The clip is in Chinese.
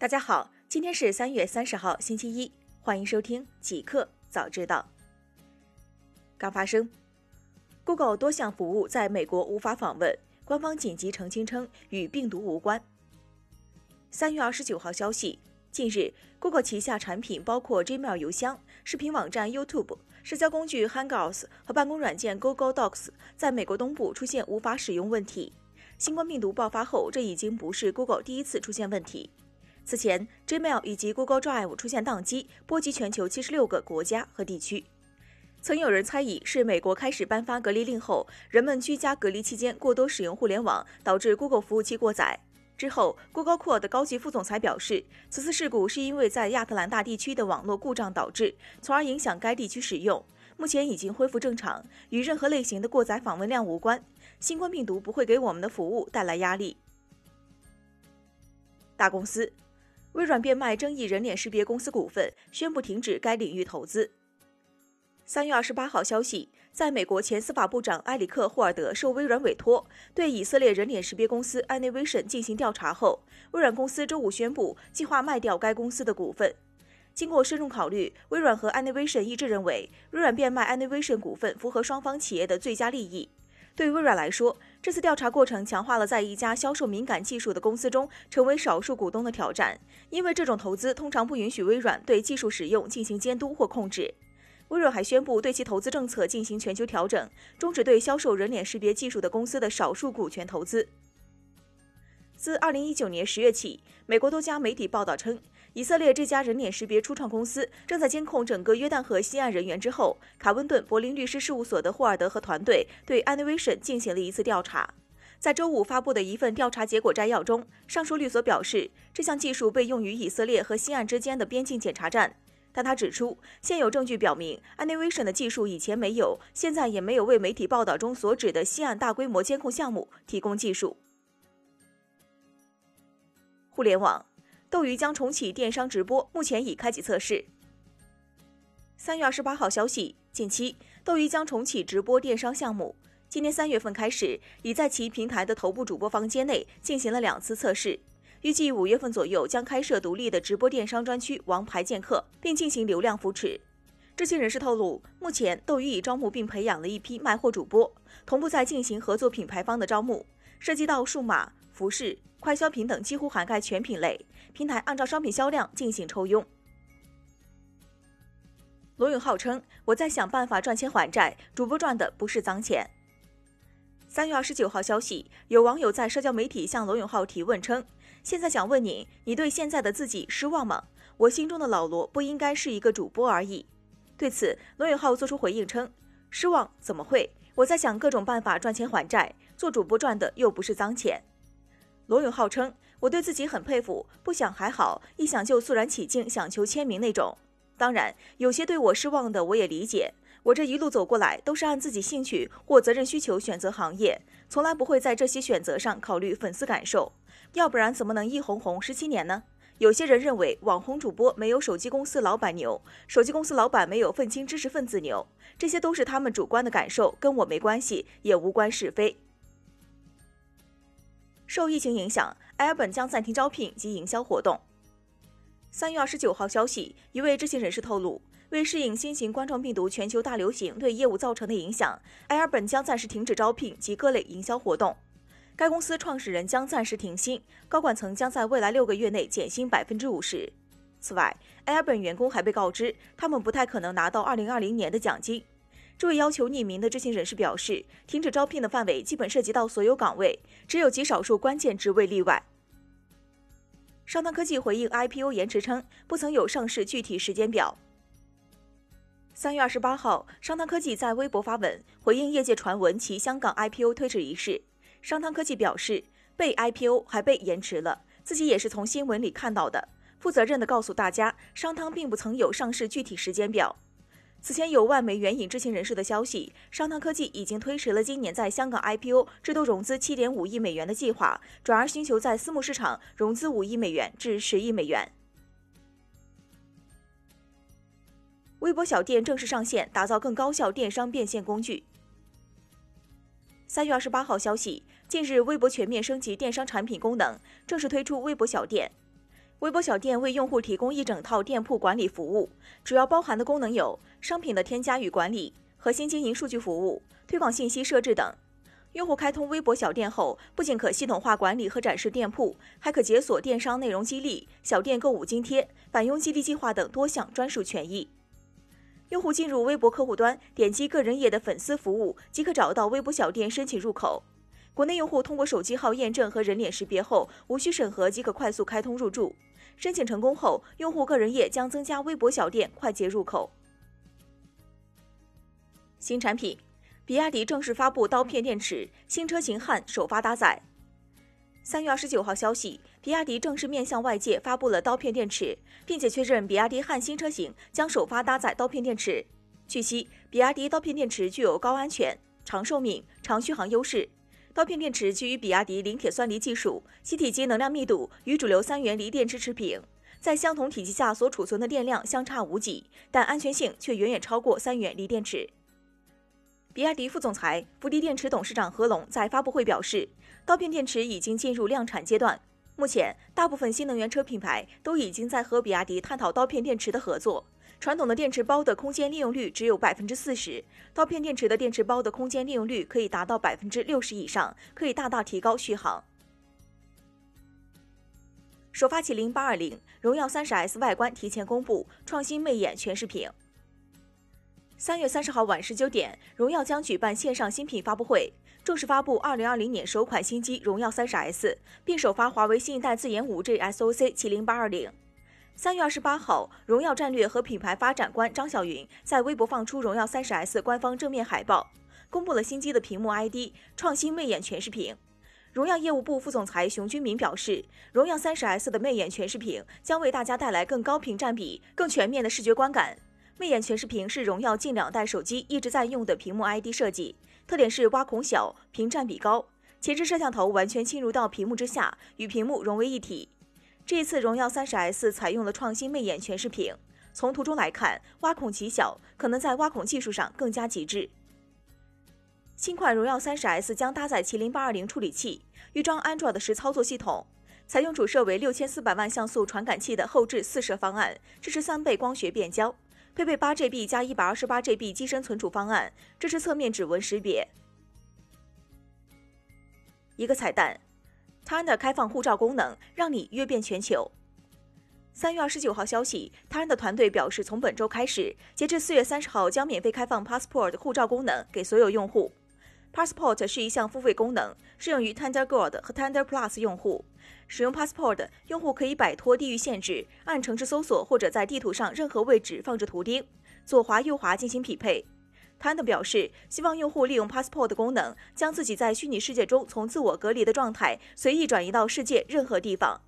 大家好，今天是三月三十号，星期一，欢迎收听极客早知道。刚发生，Google 多项服务在美国无法访问，官方紧急澄清称与病毒无关。三月二十九号消息，近日，Google 旗下产品包括 Gmail 邮箱、视频网站 YouTube、社交工具 Hangouts 和办公软件 Google Docs 在美国东部出现无法使用问题。新冠病毒爆发后，这已经不是 Google 第一次出现问题。此前，Gmail 以及 Google Drive 出现宕机，波及全球七十六个国家和地区。曾有人猜疑是美国开始颁发隔离令后，人们居家隔离期间过多使用互联网，导致 Google 服务器过载。之后，Google Core 的高级副总裁表示，此次事故是因为在亚特兰大地区的网络故障导致，从而影响该地区使用。目前已经恢复正常，与任何类型的过载访问量无关。新冠病毒不会给我们的服务带来压力。大公司。微软变卖争议人脸识别公司股份，宣布停止该领域投资。三月二十八号消息，在美国前司法部长埃里克·霍尔德受微软委托对以色列人脸识别公司 Anivation 进行调查后，微软公司周五宣布计划卖掉该公司的股份。经过深入考虑，微软和 Anivation 一致认为，微软变卖 Anivation 股份符合双方企业的最佳利益。对微软来说，这次调查过程强化了在一家销售敏感技术的公司中成为少数股东的挑战，因为这种投资通常不允许微软对技术使用进行监督或控制。微软还宣布对其投资政策进行全球调整，终止对销售人脸识别技术的公司的少数股权投资。自2019年10月起，美国多家媒体报道称。以色列这家人脸识别初创公司正在监控整个约旦河西岸人员之后，卡温顿柏林律师事务所的霍尔德和团队对 Anivation 进行了一次调查。在周五发布的一份调查结果摘要中，上述律所表示，这项技术被用于以色列和西岸之间的边境检查站。但他指出，现有证据表明，Anivation 的技术以前没有，现在也没有为媒体报道中所指的西岸大规模监控项目提供技术。互联网。斗鱼将重启电商直播，目前已开启测试。三月二十八号消息，近期斗鱼将重启直播电商项目。今年三月份开始，已在其平台的头部主播房间内进行了两次测试，预计五月份左右将开设独立的直播电商专区“王牌剑客”，并进行流量扶持。知情人士透露，目前斗鱼已招募并培养了一批卖货主播，同步在进行合作品牌方的招募，涉及到数码、服饰。快消品等几乎涵盖全品类，平台按照商品销量进行抽佣。罗永浩称：“我在想办法赚钱还债，主播赚的不是脏钱。”三月二十九号消息，有网友在社交媒体向罗永浩提问称：“现在想问你，你对现在的自己失望吗？我心中的老罗不应该是一个主播而已。”对此，罗永浩作出回应称：“失望怎么会？我在想各种办法赚钱还债，做主播赚的又不是脏钱。”罗永浩称：“我对自己很佩服，不想还好，一想就肃然起敬，想求签名那种。当然，有些对我失望的我也理解。我这一路走过来，都是按自己兴趣或责任需求选择行业，从来不会在这些选择上考虑粉丝感受。要不然怎么能一红红十七年呢？有些人认为网红主播没有手机公司老板牛，手机公司老板没有愤青知识分子牛，这些都是他们主观的感受，跟我没关系，也无关是非。”受疫情影响，埃尔本将暂停招聘及营销活动。三月二十九号消息，一位知情人士透露，为适应新型冠状病毒全球大流行对业务造成的影响，埃尔本将暂时停止招聘及各类营销活动。该公司创始人将暂时停薪，高管层将在未来六个月内减薪百分之五十。此外，埃尔本员工还被告知，他们不太可能拿到二零二零年的奖金。这位要求匿名的知情人士表示，停止招聘的范围基本涉及到所有岗位，只有极少数关键职位例外。商汤科技回应 IPO 延迟称，不曾有上市具体时间表。三月二十八号，商汤科技在微博发文回应业界传闻其香港 IPO 推迟一事。商汤科技表示，被 IPO 还被延迟了，自己也是从新闻里看到的，负责任的告诉大家，商汤并不曾有上市具体时间表。此前有外媒援引知情人士的消息，商汤科技已经推迟了今年在香港 IPO 制度融资七点五亿美元的计划，转而寻求在私募市场融资五亿美元至十亿美元。微博小店正式上线，打造更高效电商变现工具。三月二十八号消息，近日微博全面升级电商产品功能，正式推出微博小店。微博小店为用户提供一整套店铺管理服务，主要包含的功能有商品的添加与管理、核心经营数据服务、推广信息设置等。用户开通微博小店后，不仅可系统化管理和展示店铺，还可解锁电商内容激励、小店购物津贴、返佣激励计划等多项专属权益。用户进入微博客户端，点击个人页的粉丝服务，即可找到微博小店申请入口。国内用户通过手机号验证和人脸识别后，无需审核即可快速开通入驻。申请成功后，用户个人页将增加微博小店快捷入口。新产品，比亚迪正式发布刀片电池，新车型汉首发搭载。三月二十九号消息，比亚迪正式面向外界发布了刀片电池，并且确认比亚迪汉新车型将首发搭载刀片电池。据悉，比亚迪刀片电池具有高安全、长寿命、长续航优势。刀片电池基于比亚迪磷铁酸锂技术，其体积能量密度与主流三元锂电池持平，在相同体积下所储存的电量相差无几，但安全性却远远超过三元锂电池。比亚迪副总裁、福迪电池董事长何龙在发布会表示，刀片电池已经进入量产阶段，目前大部分新能源车品牌都已经在和比亚迪探讨刀片电池的合作。传统的电池包的空间利用率只有百分之四十，刀片电池的电池包的空间利用率可以达到百分之六十以上，可以大大提高续航。首发麒麟八二零，荣耀三十 S 外观提前公布，创新魅眼全视屏。三月三十号晚十九点，荣耀将举办线上新品发布会，正式发布二零二零年首款新机荣耀三十 S，并首发华为新一代自研五 G SoC 麒麟八二零。三月二十八号，荣耀战略和品牌发展官张晓云在微博放出荣耀三十 S 官方正面海报，公布了新机的屏幕 ID，创新魅眼全视屏。荣耀业务部副总裁熊军民表示，荣耀三十 S 的魅眼全视屏将为大家带来更高屏占比、更全面的视觉观感。魅眼全视屏是荣耀近两代手机一直在用的屏幕 ID 设计，特点是挖孔小、屏占比高，前置摄像头完全侵入到屏幕之下，与屏幕融为一体。这次，荣耀三十 S 采用了创新魅眼全视屏。从图中来看，挖孔极小，可能在挖孔技术上更加极致。新款荣耀三十 S 将搭载麒麟八二零处理器，预装 Android 十操作系统，采用主摄为六千四百万像素传感器的后置四摄方案，支持三倍光学变焦，配备八 GB 加一百二十八 GB 机身存储方案，支持侧面指纹识别。一个彩蛋。Tanda 开放护照功能，让你阅遍全球。三月二十九号消息，Tanda 团队表示，从本周开始，截至四月三十号，将免费开放 Passport 护照功能给所有用户。Passport 是一项付费功能，适用于 Tanda Gold 和 Tanda Plus 用户。使用 Passport 用户可以摆脱地域限制，按城市搜索或者在地图上任何位置放置图钉，左滑右滑进行匹配。Tanda 表示，希望用户利用 Passport 的功能，将自己在虚拟世界中从自我隔离的状态随意转移到世界任何地方。